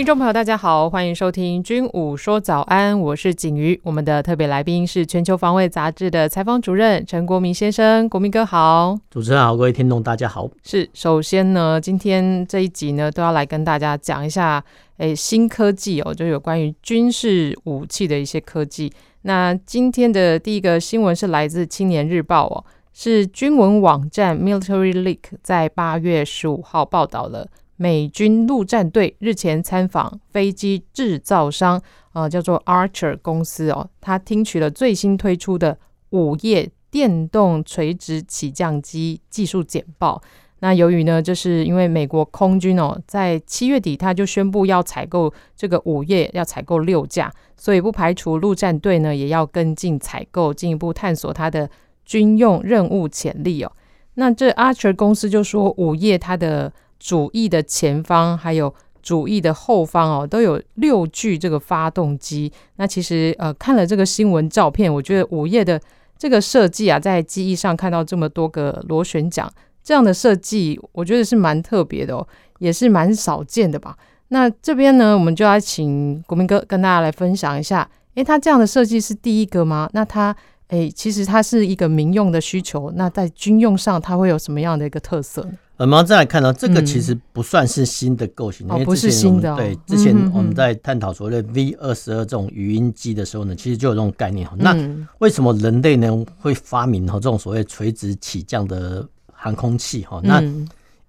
听众朋友，大家好，欢迎收听《军武说早安》，我是景瑜。我们的特别来宾是《全球防卫杂志》的采访主任陈国民先生，国民哥好。主持人好，各位听众大家好。是，首先呢，今天这一集呢，都要来跟大家讲一下，诶，新科技哦，就有关于军事武器的一些科技。那今天的第一个新闻是来自《青年日报》哦，是军文网站 Military Leak 在八月十五号报道了。美军陆战队日前参访飞机制造商，呃，叫做 Archer 公司哦，他听取了最新推出的五叶电动垂直起降机技术简报。那由于呢，就是因为美国空军哦，在七月底他就宣布要采购这个五叶，要采购六架，所以不排除陆战队呢也要跟进采购，进一步探索它的军用任务潜力哦。那这 Archer 公司就说五叶它的。主翼的前方还有主翼的后方哦，都有六具这个发动机。那其实呃，看了这个新闻照片，我觉得午夜的这个设计啊，在机翼上看到这么多个螺旋桨，这样的设计，我觉得是蛮特别的哦，也是蛮少见的吧。那这边呢，我们就要请国民哥跟大家来分享一下，诶，它这样的设计是第一个吗？那它诶，其实它是一个民用的需求，那在军用上它会有什么样的一个特色呢？我们再来看到这个其实不算是新的构型，因为之前我们对之前我们在探讨所谓的 V 二十二这种语音机的时候呢，其实就有这种概念。那为什么人类呢会发明哈这种所谓垂直起降的航空器哈？那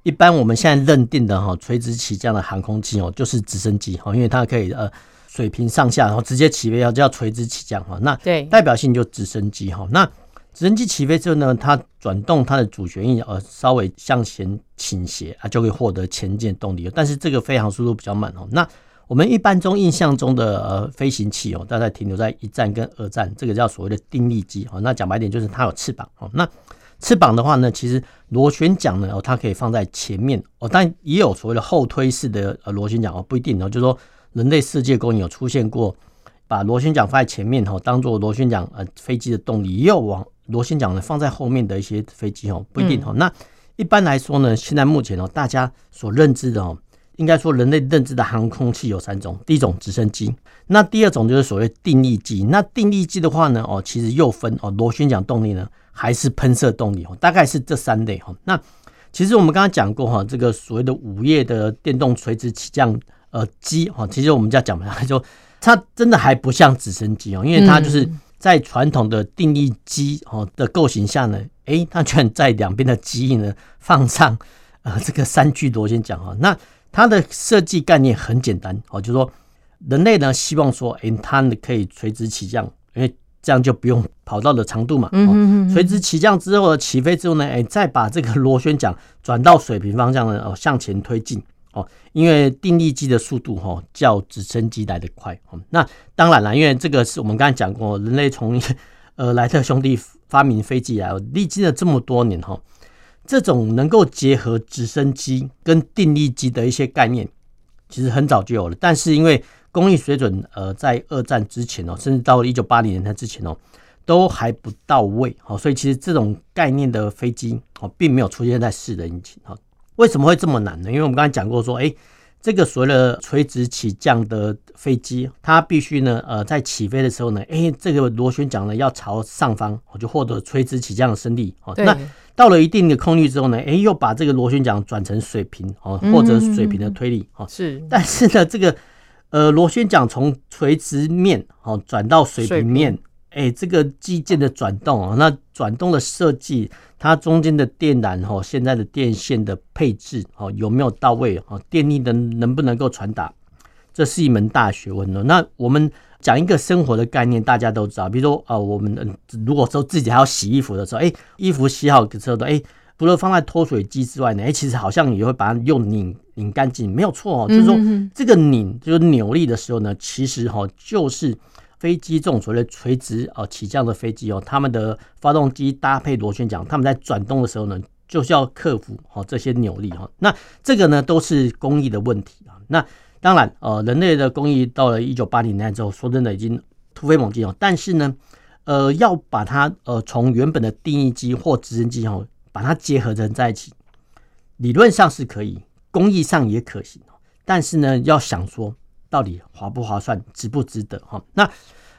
一般我们现在认定的哈垂直起降的航空器哦，就是直升机哈，因为它可以呃水平上下，然后直接起飞，要叫垂直起降哈。那对代表性就直升机哈。那直升机起飞之后呢，它转动它的主旋翼，呃，稍微向前倾斜啊，就可以获得前进动力。但是这个飞行速度比较慢哦。那我们一般中印象中的呃飞行器哦，大概停留在一战跟二战，这个叫所谓的定力机哦。那讲白点就是它有翅膀哦。那翅膀的话呢，其实螺旋桨呢，哦，它可以放在前面哦，但也有所谓的后推式的呃螺旋桨哦，不一定哦。就是说人类世界公有出现过把螺旋桨放在前面哦，当做螺旋桨呃飞机的动力，也有往。螺旋桨呢，放在后面的一些飞机哦，不一定哦。那一般来说呢，现在目前哦，大家所认知的哦，应该说人类认知的航空器有三种。第一种直升机，那第二种就是所谓定翼机。那定翼机的话呢，哦，其实又分哦，螺旋桨动力呢，还是喷射动力哦，大概是这三类哈。那其实我们刚刚讲过哈，这个所谓的午夜的电动垂直起降呃机哈，其实我们就要讲嘛，就它真的还不像直升机哦，因为它就是。在传统的定义机哦的构型下呢，诶，它居然在两边的机翼呢放上呃这个三具螺旋桨啊，那它的设计概念很简单哦，就是说人类呢希望说，诶，它呢可以垂直起降，因为这样就不用跑道的长度嘛，哦，垂直起降之后呢，起飞之后呢，诶，再把这个螺旋桨转到水平方向呢，哦向前推进。哦，因为定翼机的速度哈较直升机来得快。哦那当然了，因为这个是我们刚才讲过，人类从 呃莱特兄弟发明飞机来，历经了这么多年哈，这种能够结合直升机跟定翼机的一些概念，其实很早就有了。但是因为工艺水准呃在二战之前哦，甚至到了一九八零年代之前哦，都还不到位。好，所以其实这种概念的飞机哦，并没有出现在世人引擎哈。为什么会这么难呢？因为我们刚才讲过说，哎，这个所谓的垂直起降的飞机，它必须呢，呃，在起飞的时候呢，哎，这个螺旋桨呢要朝上方，我就获得垂直起降的升力。哦，那到了一定的空域之后呢，哎，又把这个螺旋桨转成水平，哦，或者水平的推力。哦，是。但是呢，这个呃螺旋桨从垂直面，哦，转到水平面。哎，这个机件的转动啊，那转动的设计，它中间的电缆哦，现在的电线的配置哦，有没有到位啊？电力能能不能够传达？这是一门大学问哦。那我们讲一个生活的概念，大家都知道，比如说啊，我们如果说自己还要洗衣服的时候，哎，衣服洗好之后的，哎，除了放在脱水机之外呢，哎，其实好像也会把它用拧拧干净，没有错哦。就是说这个拧就是扭力的时候呢，其实哈就是。飞机这种所谓垂直哦起降的飞机哦，他们的发动机搭配螺旋桨，他们在转动的时候呢，就是要克服哦这些扭力哈。那这个呢都是工艺的问题啊。那当然呃，人类的工艺到了一九八零年之后，说真的已经突飞猛进哦。但是呢，呃，要把它呃从原本的定义机或直升机哦，把它结合成在一起，理论上是可以，工艺上也可行。但是呢，要想说。到底划不划算，值不值得哈？那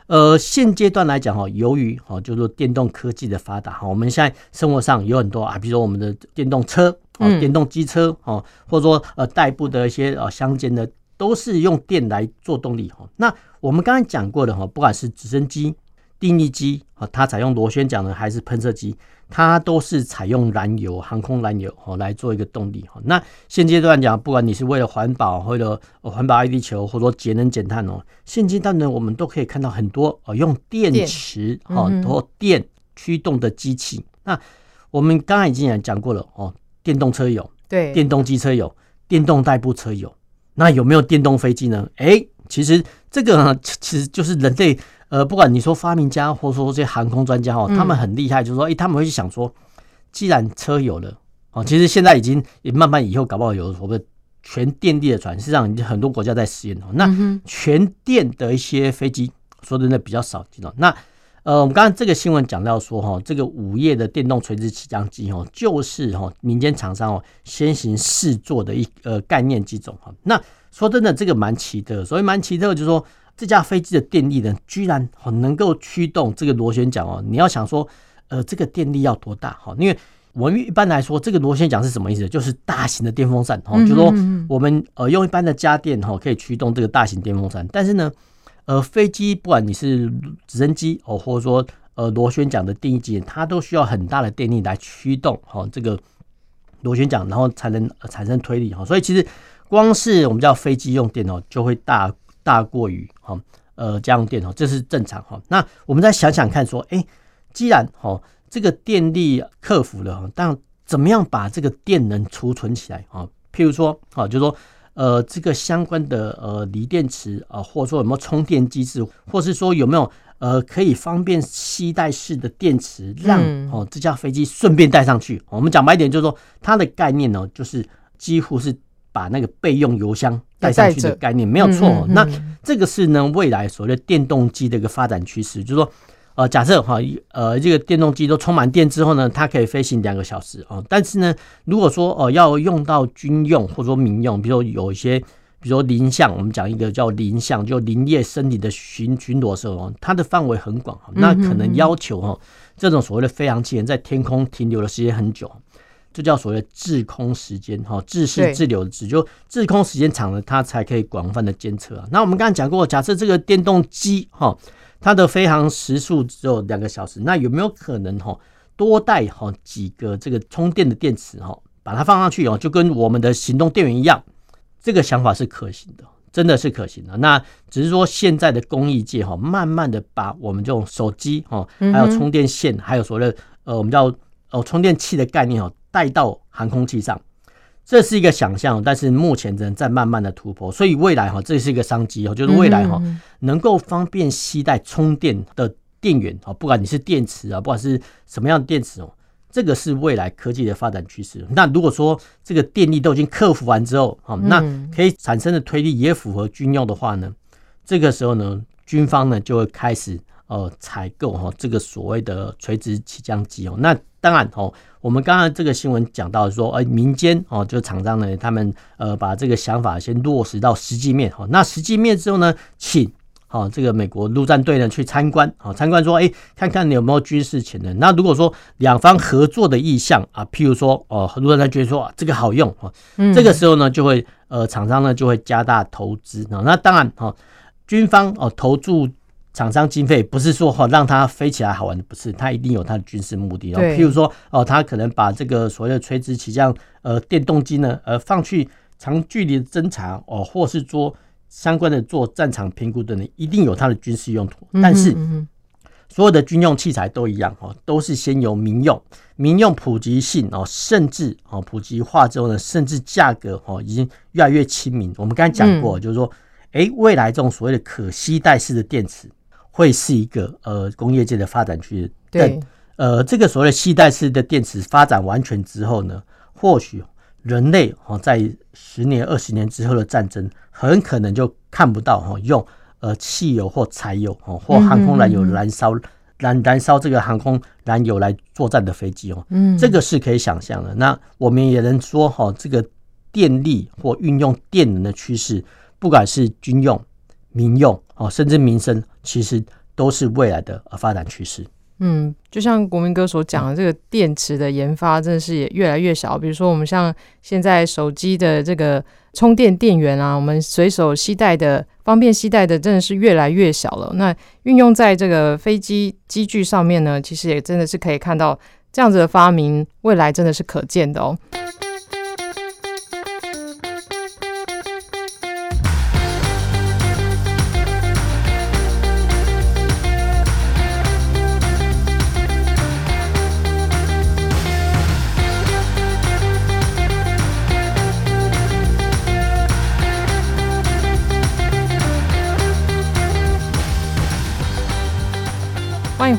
呃，现阶段来讲哈，由于哈，就是说电动科技的发达哈，我们现在生活上有很多啊，比如说我们的电动车啊、电动机车啊，或者说呃代步的一些呃乡间的，都是用电来做动力哈。那我们刚才讲过的哈，不管是直升机、定义机啊，它采用螺旋桨呢还是喷射机。它都是采用燃油、航空燃油哦来做一个动力哈。那现阶段讲，不管你是为了环保，或者环保爱地球，或者说节能减碳哦，现阶段呢，我们都可以看到很多哦用电池哦或电驱动的机器。那我们刚才已经也讲过了哦，电动车有，对，电动机车有，电动代步车有，那有没有电动飞机呢？哎，其实这个呢，其实就是人类。呃，不管你说发明家，或者说这些航空专家哦，他们很厉害，就是说，哎，他们会去想说，既然车有了，哦，其实现在已经也慢慢以后搞不好有所谓全电力的船，实际上已经很多国家在实验哦。那全电的一些飞机，说真的比较少见到。那呃，我们刚刚这个新闻讲到说，哈，这个午夜的电动垂直起降机哦，就是哈民间厂商哦先行试做的一呃概念机种哈。那说真的，这个蛮奇特，所以蛮奇特，就是说。这架飞机的电力呢，居然能够驱动这个螺旋桨哦。你要想说，呃，这个电力要多大哈？因为我们一般来说，这个螺旋桨是什么意思？就是大型的电风扇哈，就是说我们呃用一般的家电哈，可以驱动这个大型电风扇。但是呢，呃，飞机不管你是直升机哦，或者说呃螺旋桨的定翼机，它都需要很大的电力来驱动哈这个螺旋桨，然后才能产生推力哈。所以其实光是我们叫飞机用电哦，就会大。大过于哈呃家用电哦，这是正常哈。那我们再想想看，说哎，既然哈这个电力克服了哈，但怎么样把这个电能储存起来啊？譬如说啊，就是说呃这个相关的呃锂电池啊，或者说有没有充电机制，或是说有没有呃可以方便携带式的电池，让哦这架飞机顺便带上去。我们讲白一点，就是说它的概念呢，就是几乎是。把那个备用油箱带上去的概念没有错，那这个是呢未来所谓的电动机的一个发展趋势，就是说，呃，假设哈，呃，这个电动机都充满电之后呢，它可以飞行两个小时啊。但是呢，如果说呃要用到军用或者说民用，比如说有一些，比如说林相，我们讲一个叫林相，就林业森林的巡巡逻的时候，它的范围很广，那可能要求哈这种所谓的飞行器在天空停留的时间很久。这叫所谓的滞空时间，哈，滞是滞留的滞，就滞空时间长了，它才可以广泛的监测啊。那我们刚才讲过，假设这个电动机，哈，它的飞行时速只有两个小时，那有没有可能，哈，多带哈几个这个充电的电池，哈，把它放上去哦，就跟我们的行动电源一样，这个想法是可行的，真的是可行的。那只是说现在的工艺界，哈，慢慢的把我们这种手机，哈，还有充电线，还有所谓的呃，我们叫哦充电器的概念，哈。带到航空器上，这是一个想象，但是目前正在慢慢的突破，所以未来哈，这是一个商机哦，就是未来哈，能够方便携带充电的电源啊，不管你是电池啊，不管是什么样的电池哦，这个是未来科技的发展趋势。那如果说这个电力都已经克服完之后，好，那可以产生的推力也符合军用的话呢，这个时候呢，军方呢就会开始。呃，采购哈这个所谓的垂直起降机哦，那当然哦，我们刚刚这个新闻讲到说，哎，民间哦，就厂商呢，他们呃把这个想法先落实到实际面哈。那实际面之后呢，请哦这个美国陆战队呢去参观好，参观说，哎，看看你有没有军事潜能。那如果说两方合作的意向啊，譬如说哦，陆战队觉得说这个好用啊，这个时候呢就会呃厂商呢就会加大投资啊。那当然哈，军方哦投注。厂商经费不是说哈让它飞起来好玩的，不是，它一定有它的军事目的哦。譬如说哦，它可能把这个所谓的垂直起降呃电动机呢，呃放去长距离的侦察哦，或是做相关的做战场评估等等，一定有它的军事用途。但是所有的军用器材都一样哦，都是先由民用，民用普及性哦，甚至哦普及化之后呢，甚至价格哦已经越来越亲民。我们刚才讲过，就是说，哎，未来这种所谓的可携带式的电池。会是一个呃工业界的发展趋势。对，呃，这个所谓的携带式的电池发展完全之后呢，或许人类哦在十年、二十年之后的战争，很可能就看不到哈用呃汽油或柴油哦或航空燃油燃烧燃燃烧这个航空燃油来作战的飞机哦。嗯，这个是可以想象的。那我们也能说哈，这个电力或运用电能的趋势，不管是军用、民用哦，甚至民生，其实都是未来的发展趋势。嗯，就像国民哥所讲的，这个电池的研发真的是也越来越小。比如说，我们像现在手机的这个充电电源啊，我们随手携带的、方便携带的，真的是越来越小了。那运用在这个飞机机具上面呢，其实也真的是可以看到这样子的发明，未来真的是可见的哦。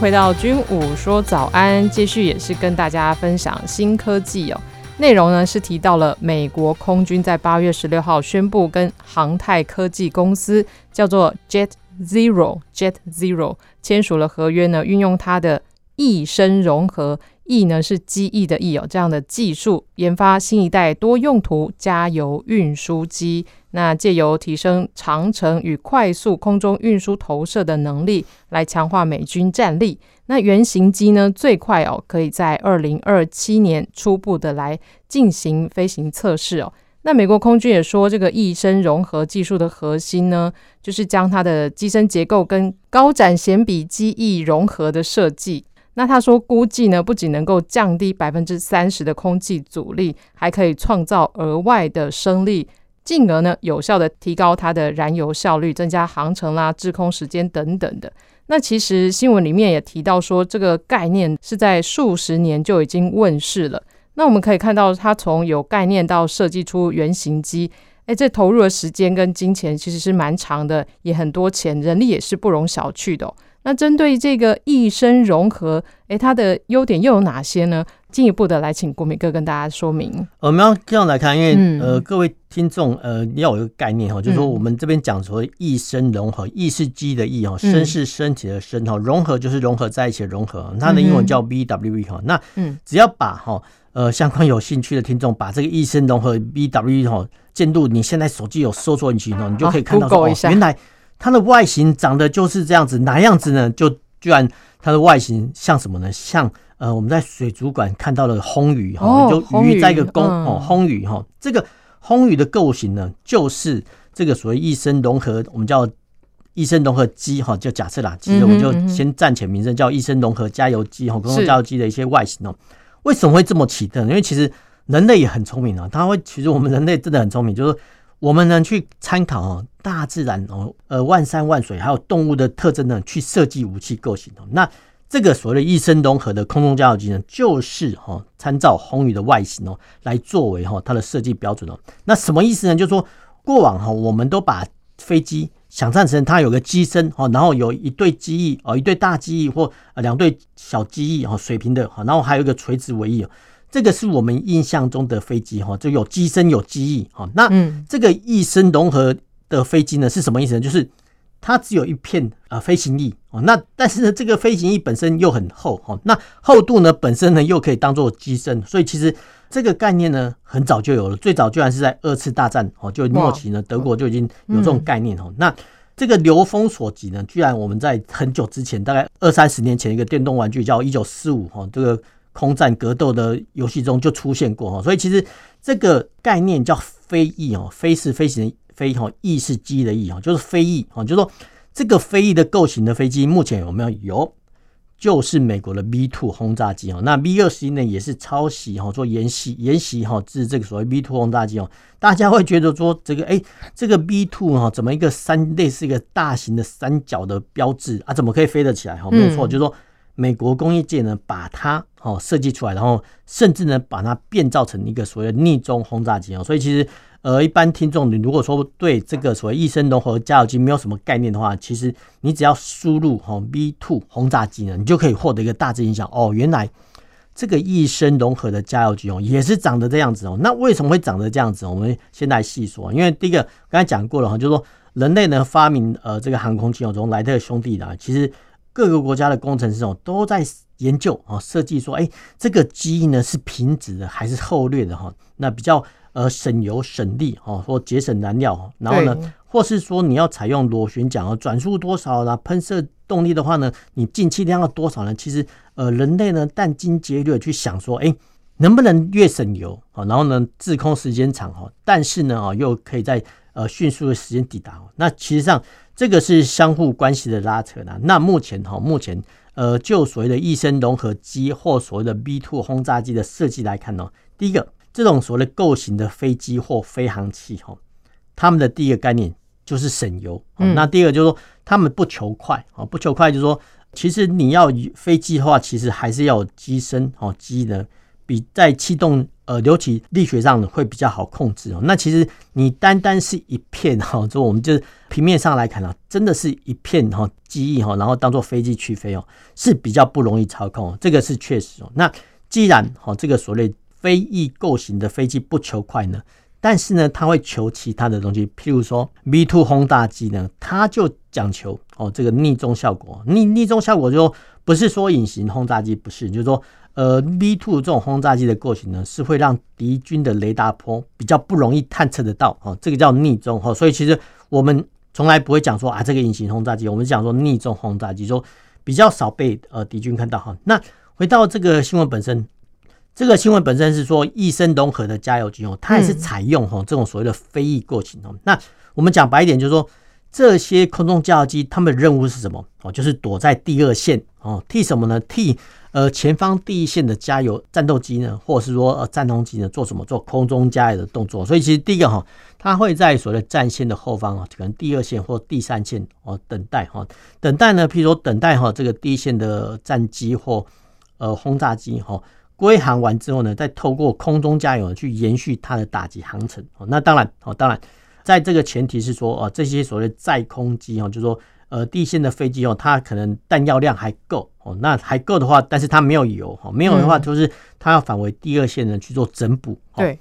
回到军武说早安，继续也是跟大家分享新科技哦。内容呢是提到了美国空军在八月十六号宣布跟航太科技公司叫做 Jet Zero Jet Zero 签署了合约呢，运用它的翼声融合。翼呢是机翼的翼哦，这样的技术研发新一代多用途加油运输机，那借由提升长程与快速空中运输投射的能力，来强化美军战力。那原型机呢最快哦，可以在二零二七年初步的来进行飞行测试哦。那美国空军也说，这个翼身融合技术的核心呢，就是将它的机身结构跟高展弦比机翼融合的设计。那他说，估计呢，不仅能够降低百分之三十的空气阻力，还可以创造额外的升力，进而呢，有效的提高它的燃油效率，增加航程啦、滞空时间等等的。那其实新闻里面也提到说，这个概念是在数十年就已经问世了。那我们可以看到，它从有概念到设计出原型机，诶，这投入的时间跟金钱其实是蛮长的，也很多钱，人力也是不容小觑的。那针对这个翼声融合，诶，它的优点又有哪些呢？进一步的来请国民哥跟大家说明。我们要这样来看，因为、嗯、呃，各位听众呃，要有一个概念哈，就是说我们这边讲说翼声融合，翼是机的翼哈，声是身体的声哈，融合就是融合在一起的融合，它的英文叫 BWE 哈。那嗯，只要把哈呃相关有兴趣的听众把这个翼声融合 BWE 哈，进入你现在手机有搜索引擎哦，你就可以看到说、哦、原来。它的外形长得就是这样子，哪样子呢？就居然它的外形像什么呢？像呃，我们在水族馆看到的魟鱼哈，哦、就鱼在一个公哦，魟鱼哈，这个魟鱼的构型呢，就是这个所谓一生融合，我们叫一生融合机哈，就假设啦，其实我们就先暂且名称叫一生融合加油机哈，空中加油机的一些外形哦。为什么会这么奇特呢？因为其实人类也很聪明啊，他会其实我们人类真的很聪明，就是。我们呢去参考哦，大自然哦，呃，万山万水，还有动物的特征呢，去设计武器构型哦。那这个所谓的翼声融合的空中加油机呢，就是哈参照红鱼的外形哦，来作为哈它的设计标准哦。那什么意思呢？就是说过往哈，我们都把飞机想象成它有个机身哦，然后有一对机翼哦，一对大机翼或两对小机翼哦，水平的哈，然后还有一个垂直尾翼。这个是我们印象中的飞机哈，就有机身有机翼哈。那这个翼身融合的飞机呢，是什么意思呢？就是它只有一片啊飞行翼哦。那但是呢，这个飞行翼本身又很厚哈。那厚度呢，本身呢又可以当做机身，所以其实这个概念呢，很早就有了。最早居然是在二次大战哦，就末期呢，德国就已经有这种概念哦。那这个流风所及呢，居然我们在很久之前，大概二三十年前，一个电动玩具叫一九四五哈，这个。空战格斗的游戏中就出现过哈，所以其实这个概念叫飞翼哦，飞是飞行的飞哈，翼是机的翼哈，就是飞翼哈，就是说这个飞翼的构型的飞机目前有没有？有，就是美国的 B two 轰炸机哦。那 B 二十一呢也是抄袭哈，做沿袭沿袭哈，是这个所谓 B two 轰炸机哦。大家会觉得说这个哎，这个 B two 哈，怎么一个三类似一个大型的三角的标志啊？怎么可以飞得起来哈？没有错，就是说。美国工业界呢，把它哦设计出来，然后甚至呢把它变造成一个所谓逆中轰炸机哦，所以其实呃，一般听众，你如果说对这个所谓益生融合加油机没有什么概念的话，其实你只要输入哈 V2 轰炸机呢，你就可以获得一个大致印象哦。原来这个益生融合的加油机哦，也是长得这样子哦。那为什么会长得这样子？我们先来细说。因为第一个刚才讲过了哈，就是说人类呢发明呃这个航空机哦，从莱特兄弟的，其实各个国家的工程师哦都在研究啊，设计说，哎，这个机呢是平直的还是后掠的哈？那比较。呃，省油省力哦，或节省燃料，然后呢，或是说你要采用螺旋桨哦，转速多少啦，喷射动力的话呢，你进气量要多少呢？其实呃，人类呢殚精竭虑去想说，哎，能不能越省油啊，然后呢，滞空时间长哈，但是呢啊，又可以在呃迅速的时间抵达。那其实上这个是相互关系的拉扯呢。那目前哈，目前呃，就所谓的益生融合机或所谓的 B two 轰炸机的设计来看呢，第一个。这种所谓的构型的飞机或飞行器，哈，他们的第一个概念就是省油。嗯，那第二个就是说，他们不求快，啊，不求快，就是说，其实你要飞机的话，其实还是要有机身，哦，机呢，比在气动，呃，流体力学上呢会比较好控制哦。那其实你单单是一片，哈，就我们就是平面上来看啊，真的是一片哈机翼哈，然后当做飞机去飞哦，是比较不容易操控，哦这个是确实哦。那既然哈，这个所谓飞翼构型的飞机不求快呢，但是呢，它会求其他的东西，譬如说 V2 轰炸机呢，它就讲求哦这个逆中效果。逆逆中效果就不是说隐形轰炸机不是，就是说呃 V2 这种轰炸机的构型呢，是会让敌军的雷达波比较不容易探测得到哦，这个叫逆中哦。所以其实我们从来不会讲说啊这个隐形轰炸机，我们讲说逆中轰炸机，说比较少被呃敌军看到哈。那回到这个新闻本身。这个新闻本身是说一生融合的加油机哦，它也是采用哈这种所谓的飞翼构型哦。那我们讲白一点，就是说这些空中加油机，他们的任务是什么哦？就是躲在第二线哦，替什么呢？替呃前方第一线的加油战斗机呢，或者是说呃战斗机呢做什么？做空中加油的动作。所以其实第一个哈，它会在所谓的战线的后方啊，可能第二线或第三线哦等待哈，等待呢，譬如说等待哈这个第一线的战机或呃轰炸机哈。归航完之后呢，再透过空中加油去延续它的打击航程。哦，那当然，哦，当然，在这个前提是说，哦，这些所谓载空机哦，就是说，呃，第一线的飞机哦，它可能弹药量还够哦，那还够的话，但是它没有油哈，没有的话，就是它要返回第二线呢去做整补。对。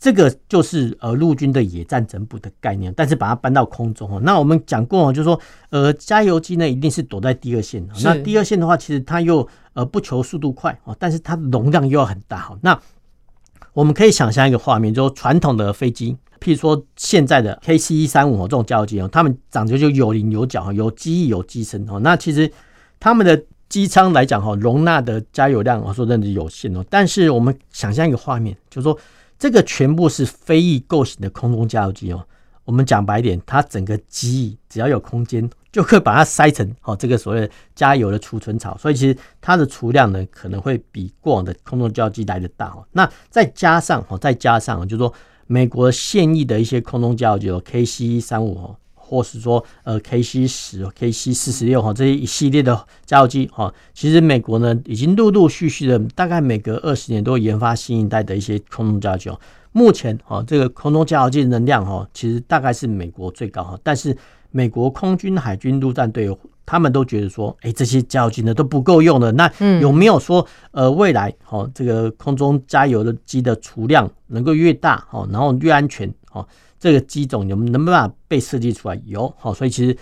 这个就是呃陆军的野战整补的概念，但是把它搬到空中哦。那我们讲过哦，就是说呃加油机呢一定是躲在第二线，那第二线的话，其实它又呃不求速度快哦，但是它的容量又要很大哈。那我们可以想象一个画面，就是传统的飞机，譬如说现在的 KC 一三五这种加油机哦，他们长得就有棱有角，有机翼有机身哦。那其实他们的机舱来讲哈，容纳的加油量我说真的有限哦。但是我们想象一个画面，就是说。这个全部是飞翼构型的空中加油机哦。我们讲白一点，它整个机翼只要有空间，就可以把它塞成哦，这个所谓的加油的储存槽。所以其实它的储量呢，可能会比过往的空中加油机来的大哦。那再加上哦，再加上就是说美国现役的一些空中加油机有 KC 三五哦。或是说，呃，KC 十、KC 四十六哈，这一系列的加油机哈，其实美国呢已经陆陆续续的，大概每隔二十年都会研发新一代的一些空中加油机。目前哈，这个空中加油机的能量哈，其实大概是美国最高哈。但是美国空军、海军陆战队他们都觉得说，哎，这些加油机呢都不够用的。那有没有说，呃，未来哦，这个空中加油的机的储量能够越大哦，然后越安全哦？这个机种有能不能办法被设计出来？有，好，所以其实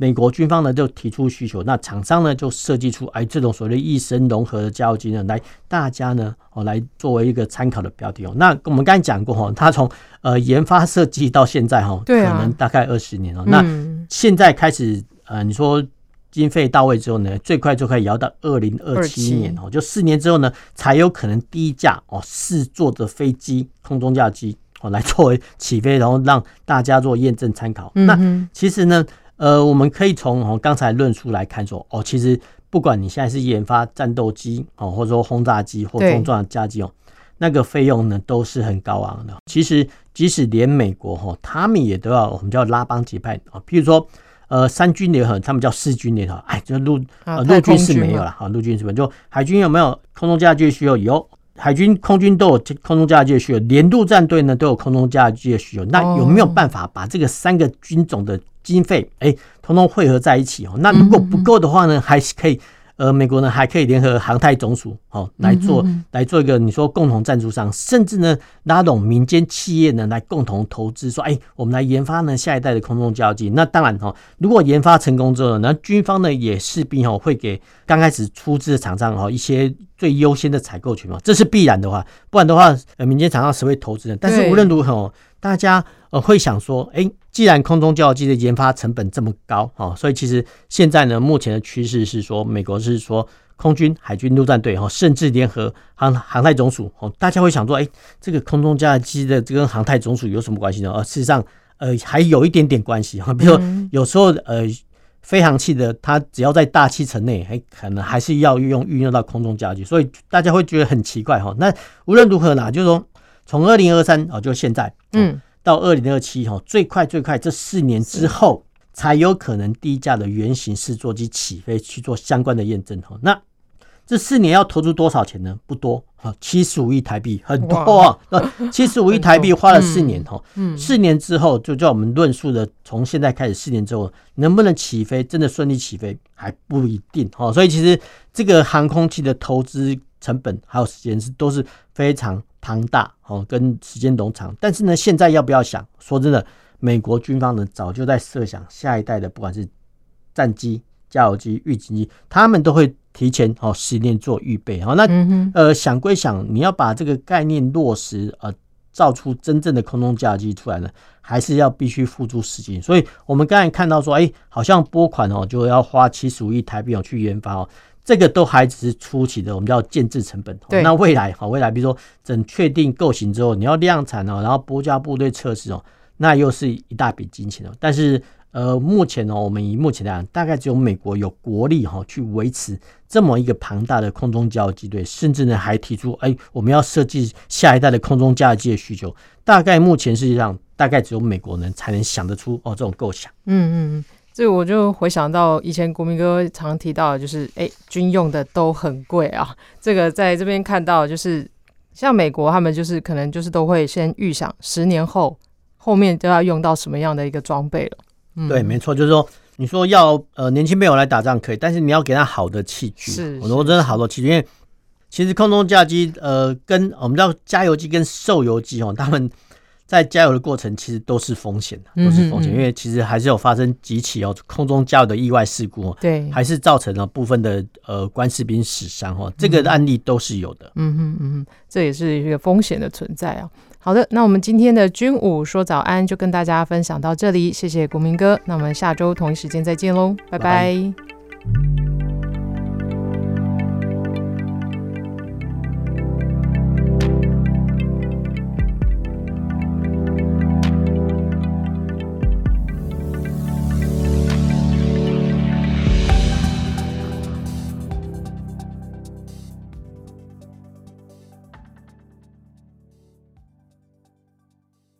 美国军方呢就提出需求，那厂商呢就设计出哎这种所谓的益生融合的加油机呢，来大家呢哦来作为一个参考的标的哦。那我们刚才讲过哈，它从呃研发设计到现在哈，可能大概二十年哦。那现在开始呃，你说经费到位之后呢，最快就可以摇到二零二七年哦，就四年之后呢，才有可能第一架哦试坐的飞机空中加油机。哦，来作为起飞，然后让大家做验证参考。那其实呢，呃，我们可以从哦刚才论述来看说，哦，其实不管你现在是研发战斗机哦，或者说轰炸机或重装加机哦，那个费用呢都是很高昂的。其实即使连美国哈，他们也都要我们叫拉帮结派啊。譬如说，呃，三军联合，他们叫四军联合。哎，就陆呃陆军是没有了好，陆军是没有。就海军有没有空中加油机需求？有。海军、空军都有空中加油机的需求，连陆战队呢都有空中加油机的需求。那有没有办法把这个三个军种的经费，哎，通通汇合在一起哦？那如果不够的话呢，还是可以。呃，美国呢还可以联合航太总署，哦，来做来做一个你说共同赞助商，甚至呢拉拢民间企业呢来共同投资，说，哎，我们来研发呢下一代的空中加油机。那当然哦，如果研发成功之后呢，那军方呢也势必哦会给刚开始出资的厂商哦一些最优先的采购权嘛，这是必然的话，不然的话，呃，民间厂商谁会投资呢？但是无论如何，大家呃会想说，哎。既然空中加油机的研发成本这么高，哈，所以其实现在呢，目前的趋势是说，美国是说空军、海军陆战队，哈，甚至联合航航太总署，哦，大家会想说，哎，这个空中加油机的这跟航太总署有什么关系呢？而事实上，呃，还有一点点关系，哈，比如说有时候，呃，飞航器的它只要在大气层内，还可能还是要用运用到空中加油机，所以大家会觉得很奇怪，哈。那无论如何呢，就是说从二零二三啊，就现在，嗯。到二零二七哈，最快最快这四年之后才有可能第一架的原型试座机起飞去做相关的验证哈。那这四年要投出多少钱呢？不多哈，七十五亿台币很多啊。七十五亿台币花了四年哈，四年之后就叫我们论述的，从现在开始四年之后能不能起飞，真的顺利起飞还不一定哈。所以其实这个航空器的投资成本还有时间是都是非常。庞大哦，跟时间冗长，但是呢，现在要不要想？说真的，美国军方呢早就在设想下一代的，不管是战机、加油机、预警机，他们都会提前哦十年做预备。好，那呃想归想，你要把这个概念落实，呃，造出真正的空中加油机出来呢，还是要必须付诸实行。所以我们刚才看到说，哎，好像拨款哦就要花七十五亿台币哦去研发哦。这个都还只是初期的，我们叫建制成本。对，那未来哈，未来比如说等确定构型之后，你要量产哦，然后国家部队测试哦，那又是一大笔金钱哦。但是呃，目前呢，我们以目前来讲，大概只有美国有国力哈去维持这么一个庞大的空中加油机队，甚至呢还提出哎，我们要设计下一代的空中加油机的需求。大概目前世界上大概只有美国人才能想得出哦这种构想。嗯嗯嗯。所以我就回想到以前国民哥常提到，就是哎、欸，军用的都很贵啊。这个在这边看到，就是像美国他们就是可能就是都会先预想十年后后面都要用到什么样的一个装备了。嗯、对，没错，就是说你说要呃年轻朋友来打仗可以，但是你要给他好的器具。是，我说真的好多器具，因为其实空中加油机呃跟我们知道加油机跟受油机哦，他们。在加油的过程，其实都是风险的，都是风险，因为其实还是有发生几起哦空中加油的意外事故，对，还是造成了部分的呃官士兵死伤哦，这个案例都是有的，嗯嗯嗯哼，这也是一个风险的存在啊。好的，那我们今天的军武说早安就跟大家分享到这里，谢谢国民哥，那我们下周同一时间再见喽，拜拜。拜拜。